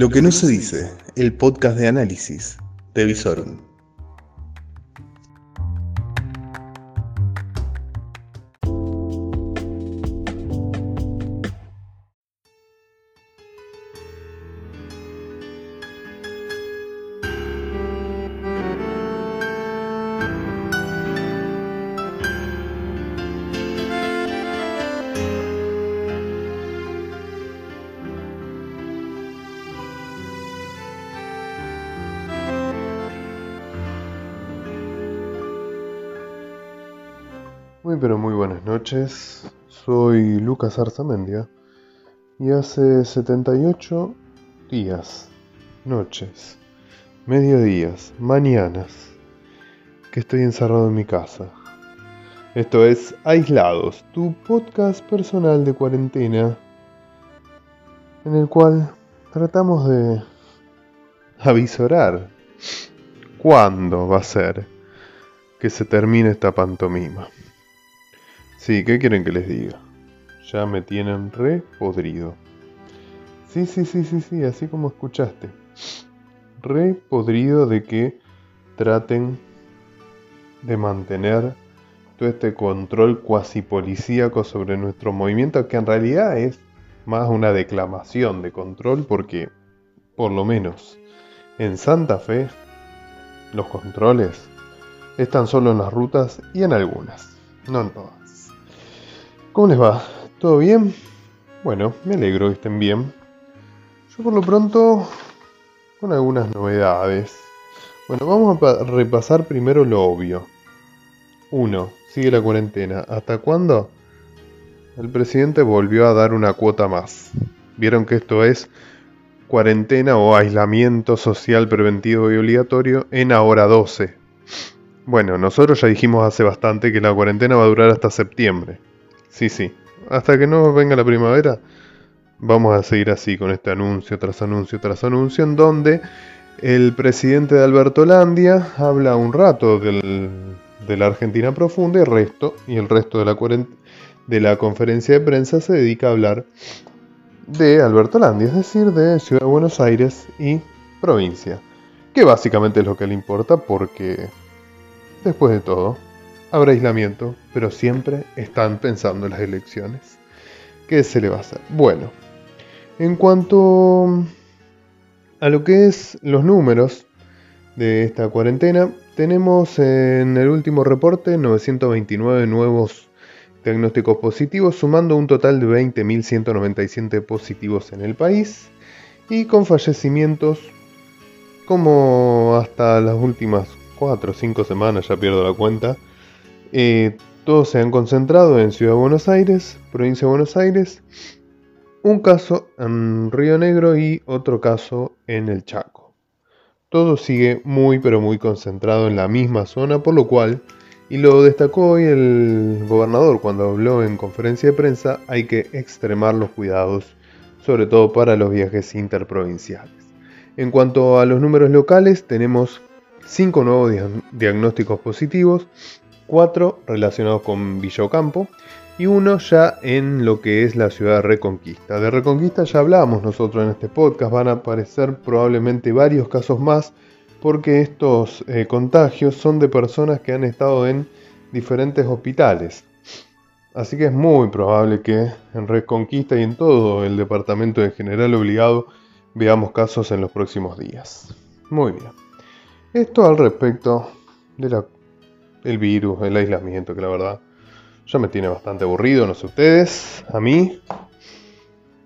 Lo que no se dice, el podcast de análisis de. Muy pero muy buenas noches, soy Lucas Arzamendia y hace 78 días, noches, mediodías, mañanas que estoy encerrado en mi casa. Esto es Aislados, tu podcast personal de cuarentena en el cual tratamos de avisorar cuándo va a ser que se termine esta pantomima. Sí, ¿qué quieren que les diga? Ya me tienen re podrido. Sí, sí, sí, sí, sí, así como escuchaste. Re podrido de que traten de mantener todo este control cuasi policíaco sobre nuestro movimiento, que en realidad es más una declamación de control, porque por lo menos en Santa Fe los controles están solo en las rutas y en algunas, no en todas. ¿Cómo les va? ¿Todo bien? Bueno, me alegro que estén bien. Yo por lo pronto con algunas novedades. Bueno, vamos a repasar primero lo obvio. 1. Sigue la cuarentena. ¿Hasta cuándo? El presidente volvió a dar una cuota más. Vieron que esto es cuarentena o aislamiento social preventivo y obligatorio en ahora 12. Bueno, nosotros ya dijimos hace bastante que la cuarentena va a durar hasta septiembre. Sí, sí. Hasta que no venga la primavera, vamos a seguir así con este anuncio tras anuncio tras anuncio, en donde el presidente de Alberto Landia habla un rato del, de la Argentina profunda y el resto, y el resto de la, de la conferencia de prensa se dedica a hablar de Alberto Landia, es decir, de Ciudad de Buenos Aires y provincia, que básicamente es lo que le importa porque, después de todo, habrá aislamiento, pero siempre están pensando en las elecciones. ¿Qué se le va a hacer? Bueno, en cuanto a lo que es los números de esta cuarentena, tenemos en el último reporte 929 nuevos diagnósticos positivos, sumando un total de 20.197 positivos en el país y con fallecimientos como hasta las últimas 4 o 5 semanas, ya pierdo la cuenta, eh, todos se han concentrado en Ciudad de Buenos Aires, provincia de Buenos Aires, un caso en Río Negro y otro caso en el Chaco. Todo sigue muy pero muy concentrado en la misma zona, por lo cual, y lo destacó hoy el gobernador cuando habló en conferencia de prensa, hay que extremar los cuidados, sobre todo para los viajes interprovinciales. En cuanto a los números locales, tenemos 5 nuevos diagnósticos positivos, cuatro relacionados con Villocampo y uno ya en lo que es la ciudad de Reconquista. De Reconquista ya hablábamos nosotros en este podcast, van a aparecer probablemente varios casos más porque estos eh, contagios son de personas que han estado en diferentes hospitales. Así que es muy probable que en Reconquista y en todo el departamento en general obligado veamos casos en los próximos días. Muy bien. Esto al respecto de la el virus, el aislamiento, que la verdad ya me tiene bastante aburrido, no sé ustedes, a mí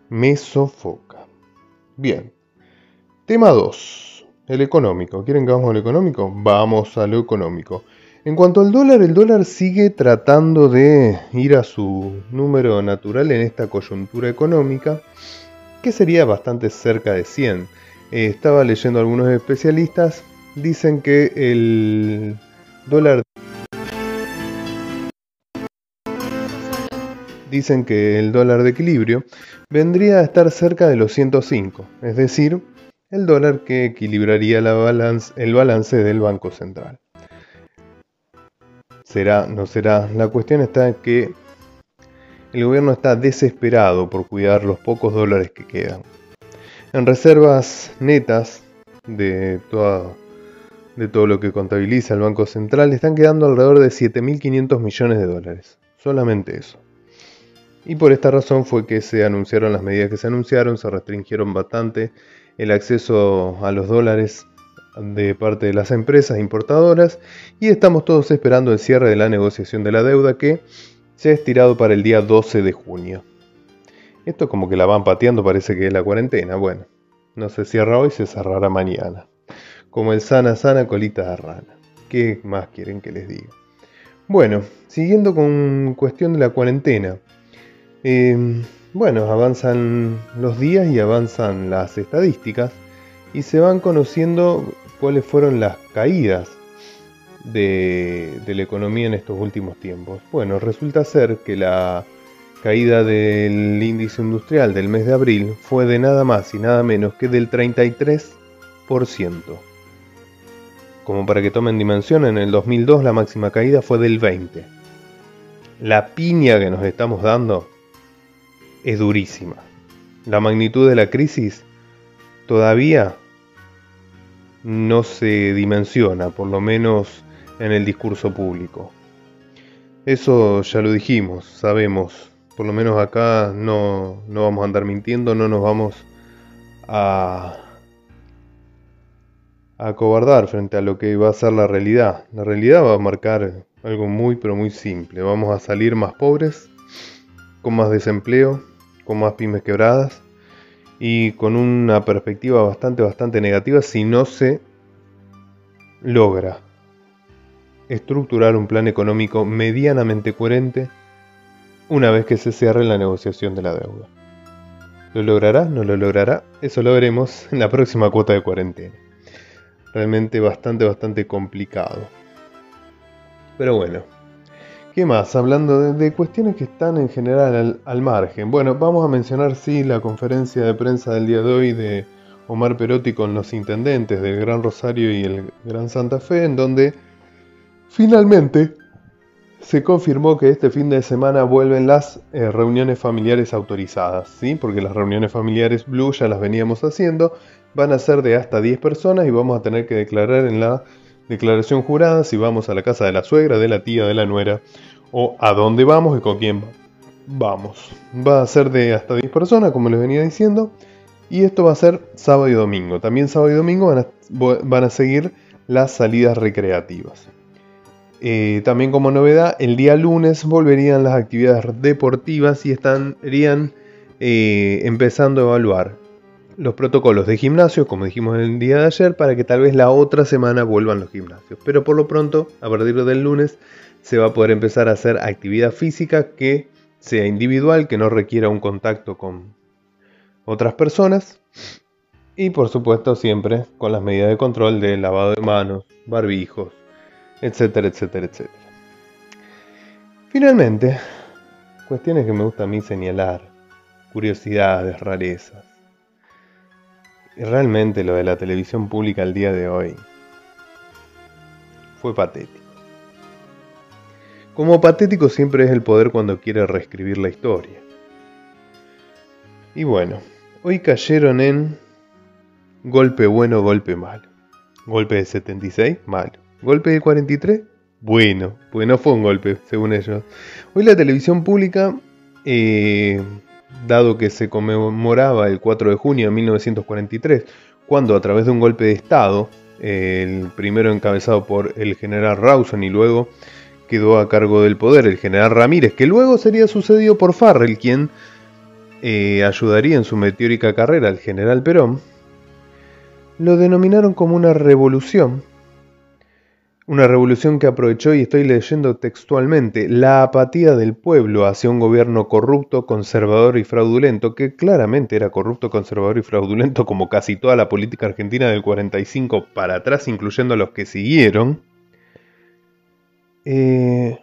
me sofoca. Bien, tema 2, el económico. ¿Quieren que vamos al económico? Vamos a lo económico. En cuanto al dólar, el dólar sigue tratando de ir a su número natural en esta coyuntura económica, que sería bastante cerca de 100. Eh, estaba leyendo algunos especialistas, dicen que el dólar dicen que el dólar de equilibrio vendría a estar cerca de los 105, es decir, el dólar que equilibraría la el balance del Banco Central. Será, no será. La cuestión está que el gobierno está desesperado por cuidar los pocos dólares que quedan. En reservas netas de, de todo lo que contabiliza el Banco Central están quedando alrededor de 7.500 millones de dólares. Solamente eso. Y por esta razón fue que se anunciaron las medidas que se anunciaron, se restringieron bastante el acceso a los dólares de parte de las empresas importadoras y estamos todos esperando el cierre de la negociación de la deuda que se ha estirado para el día 12 de junio. Esto como que la van pateando, parece que es la cuarentena. Bueno, no se cierra hoy, se cerrará mañana. Como el sana sana colita de rana. ¿Qué más quieren que les diga? Bueno, siguiendo con cuestión de la cuarentena. Em, bueno, avanzan los días y avanzan las estadísticas y se van conociendo cuáles fueron las caídas de, la economía en estos últimos tiempos. Bueno, resulta ser que la caída del índice industrial del mes de abril fue de nada más y nada menos que del 33%. Como para que tomen dimensión, en el 2002 la máxima caída fue del 20%. La piña que nos estamos dando es durísima. La magnitud de la crisis todavía no se dimensiona, por lo menos en el discurso público. Eso ya lo dijimos, sabemos, por lo menos acá no, no vamos a andar mintiendo, no nos vamos a, a acobardar frente a lo que va a ser la realidad. La realidad va a marcar algo muy pero muy simple. Vamos a salir más pobres, con más desempleo, con más pymes quebradas y con una perspectiva bastante, bastante negativa si no se logra estructurar un plan económico medianamente coherente una vez que se cierre la negociación de la deuda. ¿Lo logrará? ¿No lo logrará? Eso lo veremos en la próxima cuota de cuarentena. Realmente bastante, bastante complicado. Pero bueno, ¿Qué más? Hablando de, cuestiones que están en general al, margen. Bueno, vamos a mencionar sí la conferencia de prensa del día de hoy de Omar Perotti con los intendentes del Gran Rosario y el Gran Santa Fe, en donde finalmente se confirmó que este fin de semana vuelven las eh, reuniones familiares autorizadas, ¿sí? Porque las reuniones familiares Blue ya las veníamos haciendo, van a ser de hasta 10 personas y vamos a tener que declarar en la declaración jurada si vamos a la casa de la suegra, de la tía, de la nuera o a dónde vamos y con quién vamos. Va a ser de hasta 10 personas, como les venía diciendo, y esto va a ser sábado y domingo. También sábado y domingo van a, seguir las salidas recreativas. Eh, también como novedad, el día lunes volverían las actividades deportivas y estarían eh, empezando a evaluar los protocolos de gimnasio, como dijimos el día de ayer, para que tal vez la otra semana vuelvan los gimnasios. Pero por lo pronto, a partir del lunes, se va a poder empezar a hacer actividad física que sea individual, que no requiera un contacto con otras personas. Y por supuesto siempre con las medidas de control de lavado de manos, barbijos, etcétera, etcétera, etcétera. Finalmente, cuestiones que me gusta a mí señalar, curiosidades, rarezas. Y realmente lo de la televisión pública el día de hoy fue patético. Como patético siempre es el poder cuando quiere reescribir la historia. Y bueno, hoy cayeron en golpe bueno, golpe malo. Golpe de 76, malo. Golpe de 43, bueno. Pues no fue un golpe, según ellos. Hoy la televisión pública eh, dado que se conmemoraba el 4 de junio de 1943, cuando a través de un golpe de Estado, el primero encabezado por el general Rawson y luego quedó a cargo del poder el general Ramírez, que luego sería sucedido por Farrell, quien eh, ayudaría en su meteórica carrera al general Perón, lo denominaron como una revolución una revolución que aprovechó, y estoy leyendo textualmente, la apatía del pueblo hacia un gobierno corrupto, conservador y fraudulento, que claramente era corrupto, conservador y fraudulento como casi toda la política argentina del 45 para atrás, incluyendo a los que siguieron. Eh,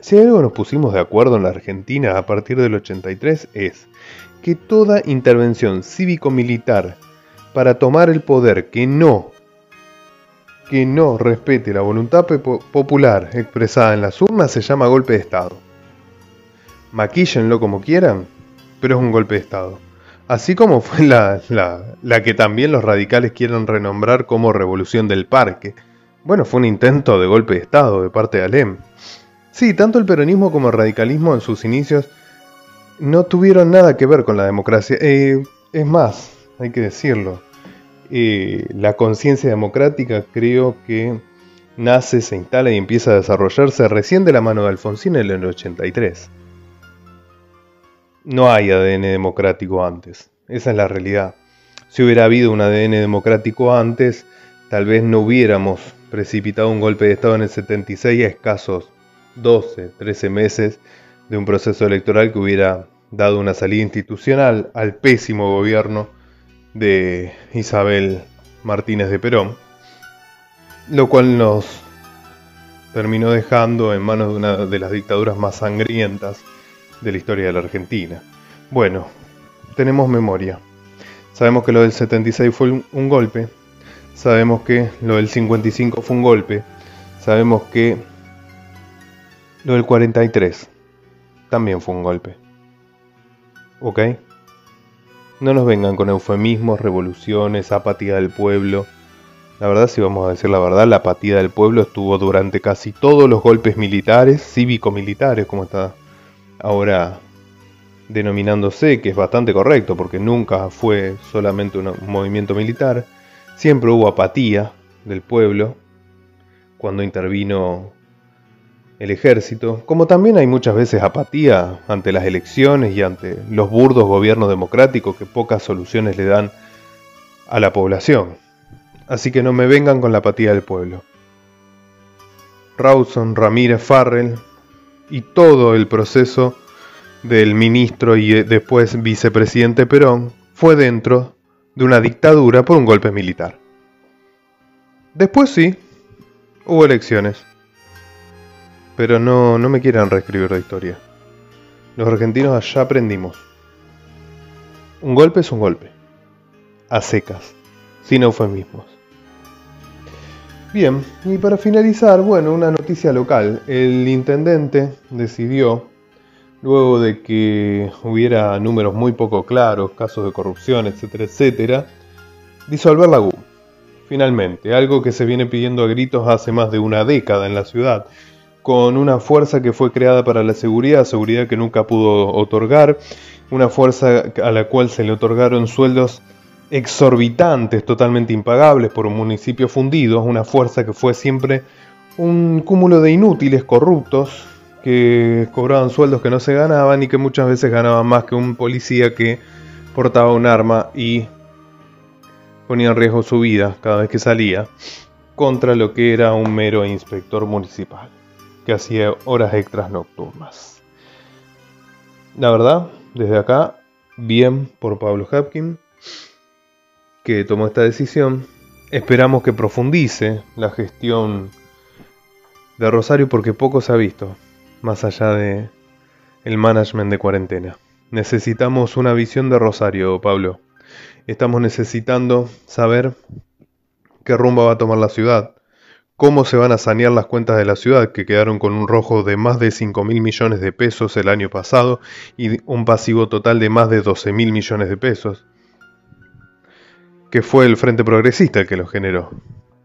si algo nos pusimos de acuerdo en la Argentina a partir del 83 es que toda intervención cívico-militar para tomar el poder que no que no respete la voluntad popular expresada en las urnas se llama golpe de Estado. Maquíllenlo como quieran, pero es un golpe de Estado. Así como fue la, la, que también los radicales quieren renombrar como Revolución del Parque. Bueno, fue un intento de golpe de Estado de parte de Alem. Sí, tanto el peronismo como el radicalismo en sus inicios no tuvieron nada que ver con la democracia. Eh, es más, hay que decirlo, eh, la conciencia democrática creo que nace, se instala y empieza a desarrollarse recién de la mano de Alfonsín en el 83. No hay ADN democrático antes, esa es la realidad. Si hubiera habido un ADN democrático antes, tal vez no hubiéramos precipitado un golpe de Estado en el 76 a escasos 12, 13 meses de un proceso electoral que hubiera dado una salida institucional al pésimo gobierno de Isabel Martínez de Perón, lo cual nos terminó dejando en manos de una de las dictaduras más sangrientas de la historia de la Argentina. Bueno, tenemos memoria. Sabemos que lo del 76 fue un, golpe. Sabemos que lo del 55 fue un golpe. Sabemos que lo del 43 también fue un golpe. ¿Ok? No nos vengan con eufemismos, revoluciones, apatía del pueblo. La verdad, si vamos a decir la verdad, la apatía del pueblo estuvo durante casi todos los golpes militares, cívico-militares, como está ahora denominándose, que es bastante correcto porque nunca fue solamente un movimiento militar, siempre hubo apatía del pueblo cuando intervino el ejército, como también hay muchas veces apatía ante las elecciones y ante los burdos gobiernos democráticos que pocas soluciones le dan a la población. Así que no me vengan con la apatía del pueblo. Rawson, Ramírez, Farrell y todo el proceso del ministro y eh, después vicepresidente Perón fue dentro de una dictadura por un golpe militar. Después sí, hubo elecciones. Pero no, no me quieran reescribir la historia. Los argentinos ya aprendimos. Un golpe es un golpe. A secas, sin eufemismos. Bien, y para finalizar, bueno, una noticia local. El intendente decidió, luego de que hubiera números muy poco claros, casos de corrupción, etcétera, etcétera, disolver la GU. Finalmente, algo que se viene pidiendo a gritos hace más de una década en la ciudad, con una fuerza que fue creada para la seguridad, seguridad que nunca pudo otorgar, una fuerza a la cual se le otorgaron sueldos exorbitantes, totalmente impagables por un municipio fundido, una fuerza que fue siempre un cúmulo de inútiles corruptos que cobraban sueldos que no se ganaban y que muchas veces ganaban más que un policía que portaba un arma y ponía en riesgo su vida cada vez que salía contra lo que era un mero inspector municipal que hacía horas extras nocturnas. La verdad, desde acá, bien por Pablo Hapkin que tomó esta decisión. Esperamos que profundice la gestión de Rosario porque poco se ha visto, más allá de el management de cuarentena. Necesitamos una visión de Rosario, Pablo. Estamos necesitando saber qué rumbo va a tomar la ciudad, cómo se van a sanear las cuentas de la ciudad, que quedaron con un rojo de más de 5 mil millones de pesos el año pasado y un pasivo total de más de 12 mil millones de pesos que fue el Frente Progresista el que lo generó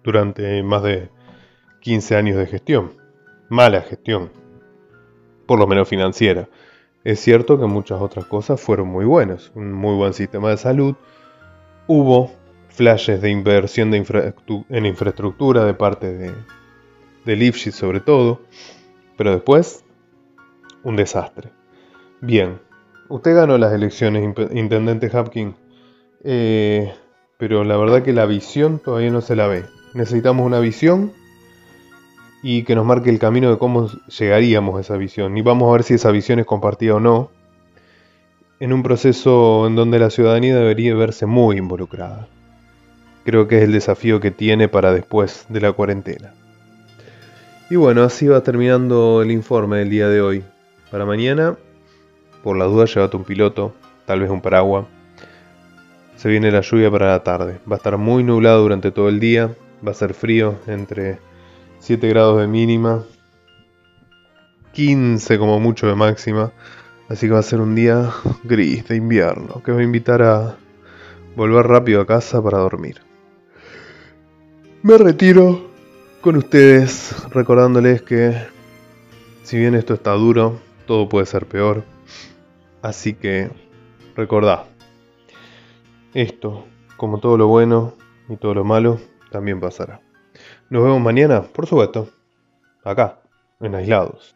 durante más de 15 años de gestión. Mala gestión, por lo menos financiera. Es cierto que muchas otras cosas fueron muy buenas, un muy buen sistema de salud, hubo flashes de inversión en infraestructura de parte de, de sobre todo, pero después un desastre. Bien, usted ganó las elecciones, Intendente Hapkin. Eh, pero la verdad que la visión todavía no se la ve. Necesitamos una visión y que nos marque el camino de cómo llegaríamos a esa visión. Y vamos a ver si esa visión es compartida o no, en un proceso en donde la ciudadanía debería verse muy involucrada. Creo que es el desafío que tiene para después de la cuarentena. Y bueno, así va terminando el informe del día de hoy. Para mañana, por la duda, llévate un piloto, tal vez un paraguas se viene la lluvia para la tarde. Va a estar muy nublado durante todo el día. Va a ser frío, entre 7 grados de mínima, 15 como mucho de máxima. Así que va a ser un día gris de invierno que va a invitar a volver rápido a casa para dormir. Me retiro con ustedes recordándoles que si bien esto está duro, todo puede ser peor. Así que recordad, esto, como todo lo bueno y todo lo malo, también pasará. Nos vemos mañana, por supuesto, acá, en Aislados.